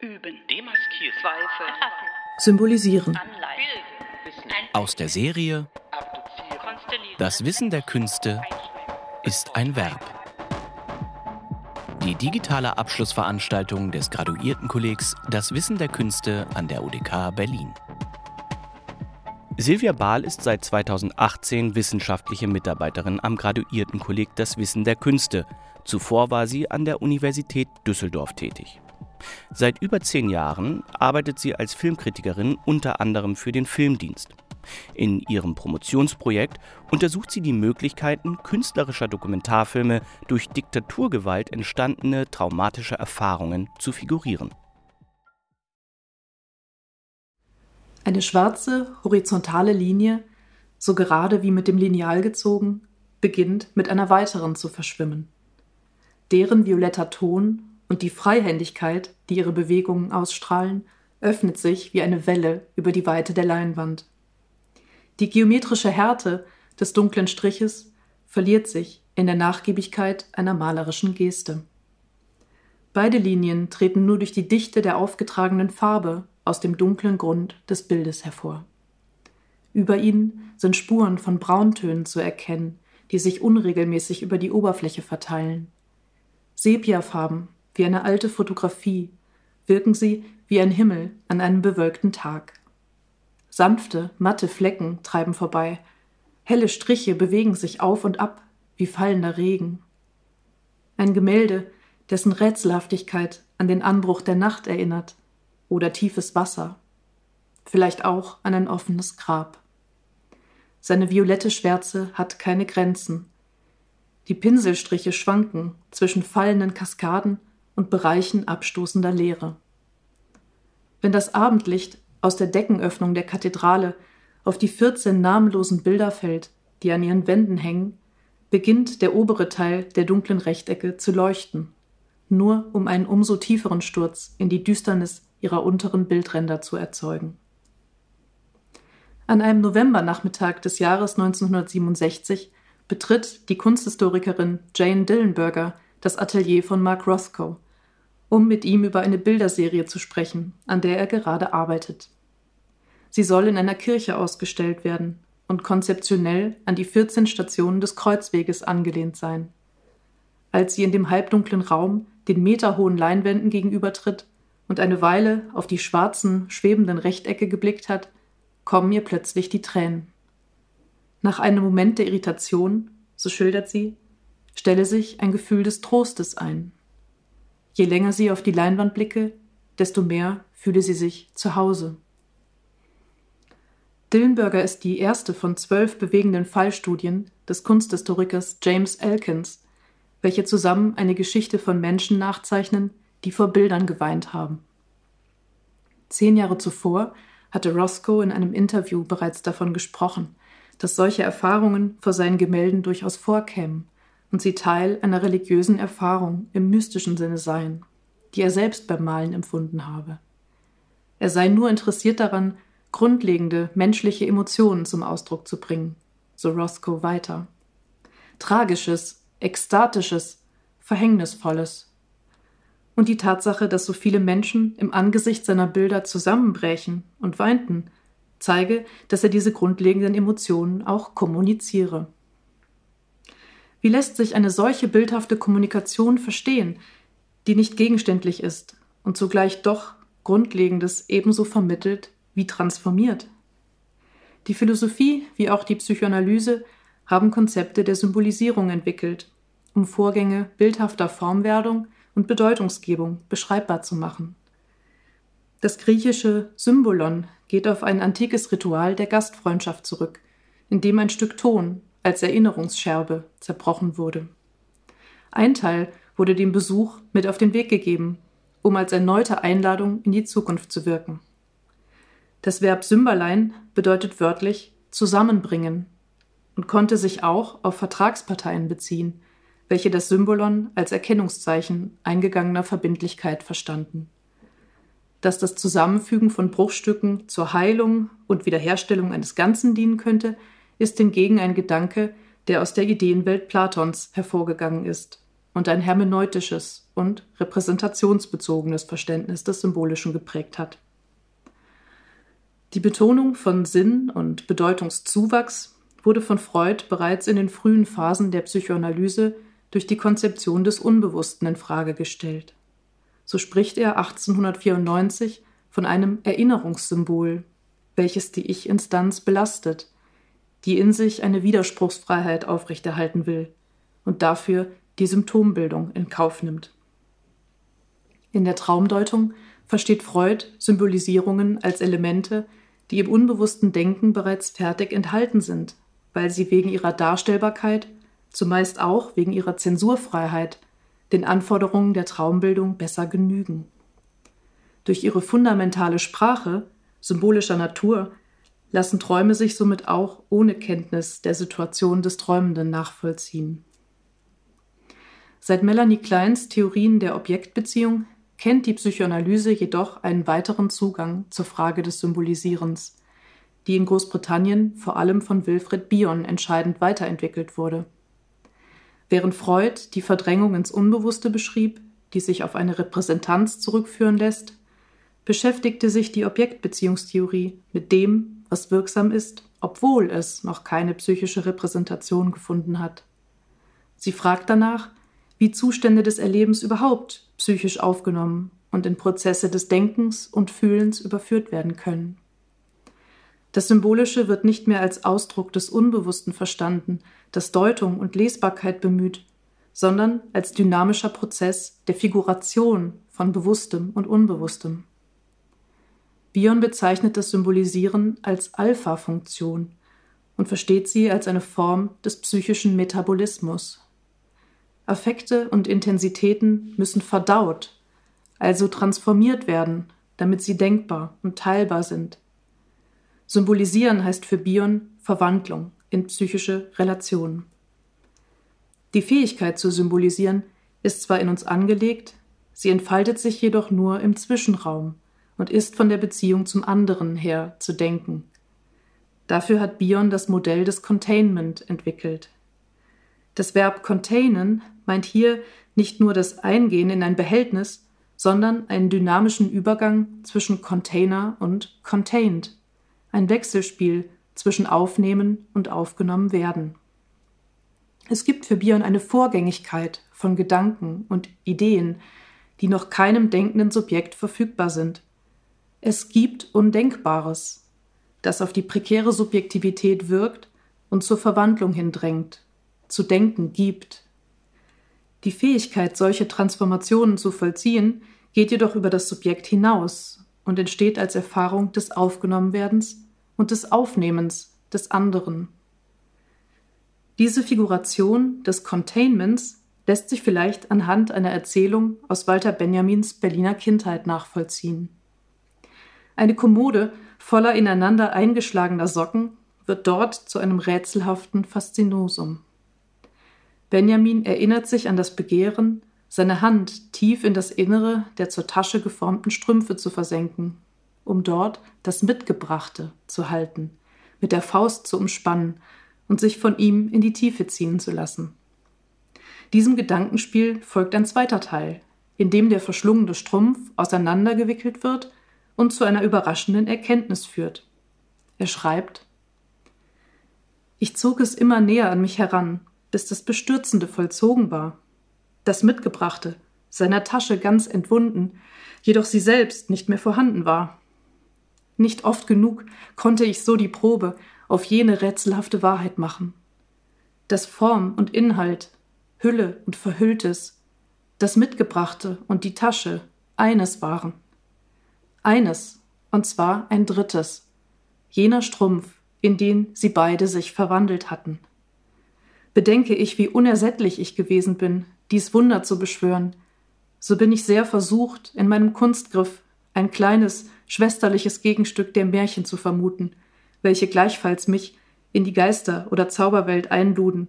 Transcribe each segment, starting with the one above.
üben, demaskieren, Zweifel, Symbolisieren. anleiten, Aus der Serie Das Wissen der Künste ist ein Verb. Die digitale Abschlussveranstaltung des Graduiertenkollegs Das Wissen der Künste an der UDK Berlin. Silvia Bahl ist seit 2018 wissenschaftliche Mitarbeiterin am Graduiertenkolleg Das Wissen der Künste. Zuvor war sie an der Universität Düsseldorf tätig. Seit über zehn Jahren arbeitet sie als Filmkritikerin unter anderem für den Filmdienst. In ihrem Promotionsprojekt untersucht sie die Möglichkeiten künstlerischer Dokumentarfilme durch Diktaturgewalt entstandene traumatische Erfahrungen zu figurieren. Eine schwarze, horizontale Linie, so gerade wie mit dem Lineal gezogen, beginnt mit einer weiteren zu verschwimmen. Deren violetter Ton und die Freihändigkeit, die ihre Bewegungen ausstrahlen, öffnet sich wie eine Welle über die Weite der Leinwand. Die geometrische Härte des dunklen Striches verliert sich in der Nachgiebigkeit einer malerischen Geste. Beide Linien treten nur durch die Dichte der aufgetragenen Farbe aus dem dunklen Grund des Bildes hervor. Über ihnen sind Spuren von Brauntönen zu erkennen, die sich unregelmäßig über die Oberfläche verteilen. Sepiafarben, wie eine alte Fotografie, wirken sie wie ein Himmel an einem bewölkten Tag. Sanfte, matte Flecken treiben vorbei, helle Striche bewegen sich auf und ab wie fallender Regen. Ein Gemälde, dessen Rätselhaftigkeit an den Anbruch der Nacht erinnert, oder tiefes Wasser, vielleicht auch an ein offenes Grab. Seine violette Schwärze hat keine Grenzen. Die Pinselstriche schwanken zwischen fallenden Kaskaden und Bereichen abstoßender Leere. Wenn das Abendlicht aus der Deckenöffnung der Kathedrale auf die 14 namenlosen Bilder fällt, die an ihren Wänden hängen, beginnt der obere Teil der dunklen Rechtecke zu leuchten, nur um einen umso tieferen Sturz in die Düsternis ihrer unteren Bildränder zu erzeugen. An einem Novembernachmittag des Jahres 1967 betritt die Kunsthistorikerin Jane Dillenberger das Atelier von Mark Rothko, um mit ihm über eine Bilderserie zu sprechen, an der er gerade arbeitet. Sie soll in einer Kirche ausgestellt werden und konzeptionell an die 14 Stationen des Kreuzweges angelehnt sein. Als sie in dem halbdunklen Raum den meterhohen Leinwänden gegenübertritt und eine Weile auf die schwarzen, schwebenden Rechtecke geblickt hat, kommen ihr plötzlich die Tränen. Nach einem Moment der Irritation, so schildert sie, stelle sich ein Gefühl des Trostes ein. Je länger sie auf die Leinwand blicke, desto mehr fühle sie sich zu Hause. Dillenberger ist die erste von zwölf bewegenden Fallstudien des Kunsthistorikers James Elkins, welche zusammen eine Geschichte von Menschen nachzeichnen, die vor Bildern geweint haben. Zehn Jahre zuvor hatte Roscoe in einem Interview bereits davon gesprochen, dass solche Erfahrungen vor seinen Gemälden durchaus vorkämen und sie Teil einer religiösen Erfahrung im mystischen Sinne seien, die er selbst beim Malen empfunden habe. Er sei nur interessiert daran, grundlegende menschliche Emotionen zum Ausdruck zu bringen, so Roscoe weiter. Tragisches, ekstatisches, verhängnisvolles, und die Tatsache, dass so viele Menschen im Angesicht seiner Bilder zusammenbrechen und weinten, zeige, dass er diese grundlegenden Emotionen auch kommuniziere. Wie lässt sich eine solche bildhafte Kommunikation verstehen, die nicht gegenständlich ist und zugleich doch Grundlegendes ebenso vermittelt wie transformiert? Die Philosophie wie auch die Psychoanalyse haben Konzepte der Symbolisierung entwickelt, um Vorgänge bildhafter Formwerdung und Bedeutungsgebung beschreibbar zu machen. Das griechische Symbolon geht auf ein antikes Ritual der Gastfreundschaft zurück, in dem ein Stück Ton als Erinnerungsscherbe zerbrochen wurde. Ein Teil wurde dem Besuch mit auf den Weg gegeben, um als erneute Einladung in die Zukunft zu wirken. Das Verb Symbolein bedeutet wörtlich zusammenbringen und konnte sich auch auf Vertragsparteien beziehen, welche das Symbolon als Erkennungszeichen eingegangener Verbindlichkeit verstanden. Dass das Zusammenfügen von Bruchstücken zur Heilung und Wiederherstellung eines Ganzen dienen könnte, ist hingegen ein Gedanke, der aus der Ideenwelt Platons hervorgegangen ist und ein hermeneutisches und repräsentationsbezogenes Verständnis des Symbolischen geprägt hat. Die Betonung von Sinn und Bedeutungszuwachs wurde von Freud bereits in den frühen Phasen der Psychoanalyse durch die Konzeption des Unbewussten in Frage gestellt. So spricht er 1894 von einem Erinnerungssymbol, welches die Ich-Instanz belastet, die in sich eine Widerspruchsfreiheit aufrechterhalten will und dafür die Symptombildung in Kauf nimmt. In der Traumdeutung versteht Freud Symbolisierungen als Elemente, die im unbewussten Denken bereits fertig enthalten sind, weil sie wegen ihrer Darstellbarkeit, zumeist auch wegen ihrer Zensurfreiheit, den Anforderungen der Traumbildung besser genügen. Durch ihre fundamentale Sprache, symbolischer Natur, lassen Träume sich somit auch ohne Kenntnis der Situation des Träumenden nachvollziehen. Seit Melanie Kleins Theorien der Objektbeziehung kennt die Psychoanalyse jedoch einen weiteren Zugang zur Frage des Symbolisierens, die in Großbritannien vor allem von Wilfred Bion entscheidend weiterentwickelt wurde. Während Freud die Verdrängung ins Unbewusste beschrieb, die sich auf eine Repräsentanz zurückführen lässt, beschäftigte sich die Objektbeziehungstheorie mit dem, was wirksam ist, obwohl es noch keine psychische Repräsentation gefunden hat. Sie fragt danach, wie Zustände des Erlebens überhaupt psychisch aufgenommen und in Prozesse des Denkens und Fühlens überführt werden können. Das Symbolische wird nicht mehr als Ausdruck des Unbewussten verstanden, das Deutung und Lesbarkeit bemüht, sondern als dynamischer Prozess der Figuration von Bewusstem und Unbewusstem. Bion bezeichnet das Symbolisieren als Alpha-Funktion und versteht sie als eine Form des psychischen Metabolismus, Affekte und Intensitäten müssen verdaut, also transformiert werden, damit sie denkbar und teilbar sind. Symbolisieren heißt für Bion Verwandlung in psychische Relationen. Die Fähigkeit zu symbolisieren ist zwar in uns angelegt, sie entfaltet sich jedoch nur im Zwischenraum und ist von der Beziehung zum anderen her zu denken. Dafür hat Bion das Modell des Containment entwickelt. Das Verb containen meint hier nicht nur das Eingehen in ein Behältnis, sondern einen dynamischen Übergang zwischen Container und contained, ein Wechselspiel zwischen Aufnehmen und aufgenommen werden. Es gibt für Bion eine Vorgängigkeit von Gedanken und Ideen, die noch keinem denkenden Subjekt verfügbar sind. Es gibt Undenkbares, das auf die prekäre Subjektivität wirkt und zur Verwandlung hindrängt, zu denken gibt. Die Fähigkeit, solche Transformationen zu vollziehen, geht jedoch über das Subjekt hinaus und entsteht als Erfahrung des Aufgenommenwerdens und des Aufnehmens des anderen. Diese Figuration des Containments lässt sich vielleicht anhand einer Erzählung aus Walter Benjamins Berliner Kindheit nachvollziehen. Eine Kommode voller ineinander eingeschlagener Socken wird dort zu einem rätselhaften Faszinosum. Benjamin erinnert sich an das Begehren, seine Hand tief in das Innere der zur Tasche geformten Strümpfe zu versenken, um dort das Mitgebrachte zu halten, mit der Faust zu umspannen und sich von ihm in die Tiefe ziehen zu lassen. Diesem Gedankenspiel folgt ein zweiter Teil, in dem der verschlungene Strumpf auseinandergewickelt wird und zu einer überraschenden Erkenntnis führt. Er schreibt Ich zog es immer näher an mich heran, bis das Bestürzende vollzogen war. Das Mitgebrachte, seiner Tasche ganz entwunden, jedoch sie selbst nicht mehr vorhanden war. Nicht oft genug konnte ich so die Probe auf jene rätselhafte Wahrheit machen. Dass Form und Inhalt, Hülle und Verhülltes, das Mitgebrachte und die Tasche eines waren. Eines, und zwar ein drittes, jener Strumpf, in den sie beide sich verwandelt hatten. Bedenke ich, wie unersättlich ich gewesen bin, dies Wunder zu beschwören, so bin ich sehr versucht, in meinem Kunstgriff ein kleines, schwesterliches Gegenstück der Märchen zu vermuten, welche gleichfalls mich in die Geister- oder Zauberwelt einluden,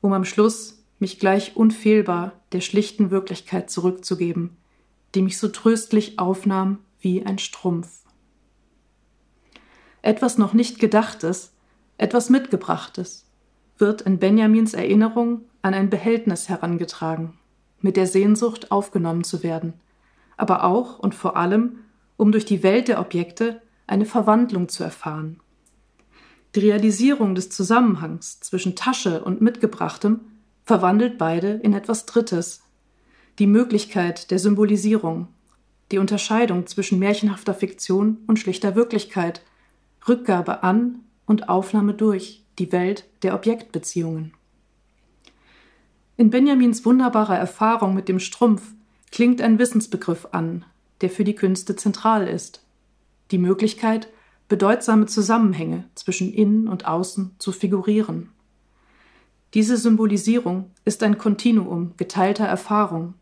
um am Schluss mich gleich unfehlbar der schlichten Wirklichkeit zurückzugeben, die mich so tröstlich aufnahm wie ein Strumpf. Etwas noch nicht Gedachtes, etwas Mitgebrachtes, wird in Benjamins Erinnerung an ein Behältnis herangetragen, mit der Sehnsucht aufgenommen zu werden, aber auch und vor allem, um durch die Welt der Objekte eine Verwandlung zu erfahren. Die Realisierung des Zusammenhangs zwischen Tasche und Mitgebrachtem verwandelt beide in etwas Drittes. Die Möglichkeit der Symbolisierung, die Unterscheidung zwischen märchenhafter Fiktion und schlichter Wirklichkeit, Rückgabe an und Aufnahme durch die Welt der Objektbeziehungen. In Benjamins wunderbarer Erfahrung mit dem Strumpf klingt ein Wissensbegriff an, der für die Künste zentral ist. Die Möglichkeit, bedeutsame Zusammenhänge zwischen innen und außen zu figurieren. Diese Symbolisierung ist ein Kontinuum geteilter Erfahrung,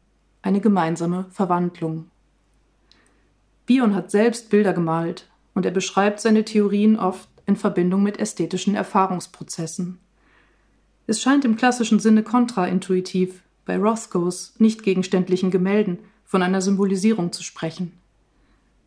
eine gemeinsame Verwandlung. Bion hat selbst Bilder gemalt und er beschreibt seine Theorien oft in Verbindung mit ästhetischen Erfahrungsprozessen. Es scheint im klassischen Sinne kontraintuitiv, bei Rothkos nicht gegenständlichen Gemälden von einer Symbolisierung zu sprechen.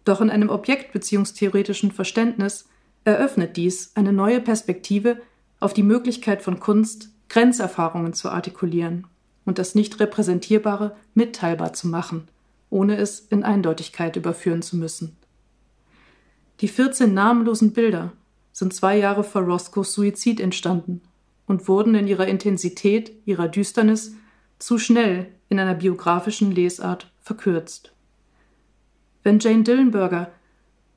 Doch in einem objektbeziehungstheoretischen Verständnis eröffnet dies eine neue Perspektive auf die Möglichkeit von Kunst, Grenzerfahrungen zu artikulieren und das nicht repräsentierbare mitteilbar zu machen, ohne es in Eindeutigkeit überführen zu müssen. Die 14 namenlosen Bilder sind zwei Jahre vor Roscoes Suizid entstanden und wurden in ihrer Intensität, ihrer Düsternis zu schnell in einer biografischen Lesart verkürzt. Wenn Jane Dillenberger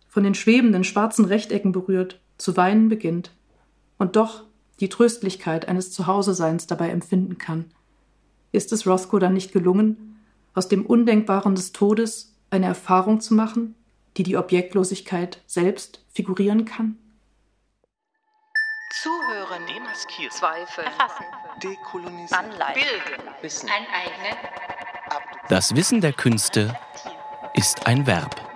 von den schwebenden schwarzen Rechtecken berührt zu weinen beginnt und doch die Tröstlichkeit eines Zuhauseseins dabei empfinden kann, ist es Rothko dann nicht gelungen, aus dem Undenkbaren des Todes eine Erfahrung zu machen, die die Objektlosigkeit selbst figurieren kann? Zuhören, demaskieren, Zweifel, erfassen, dekolonisieren, anleiten, bilden, Wissen, aneignen. Das Wissen der Künste ist ein Verb.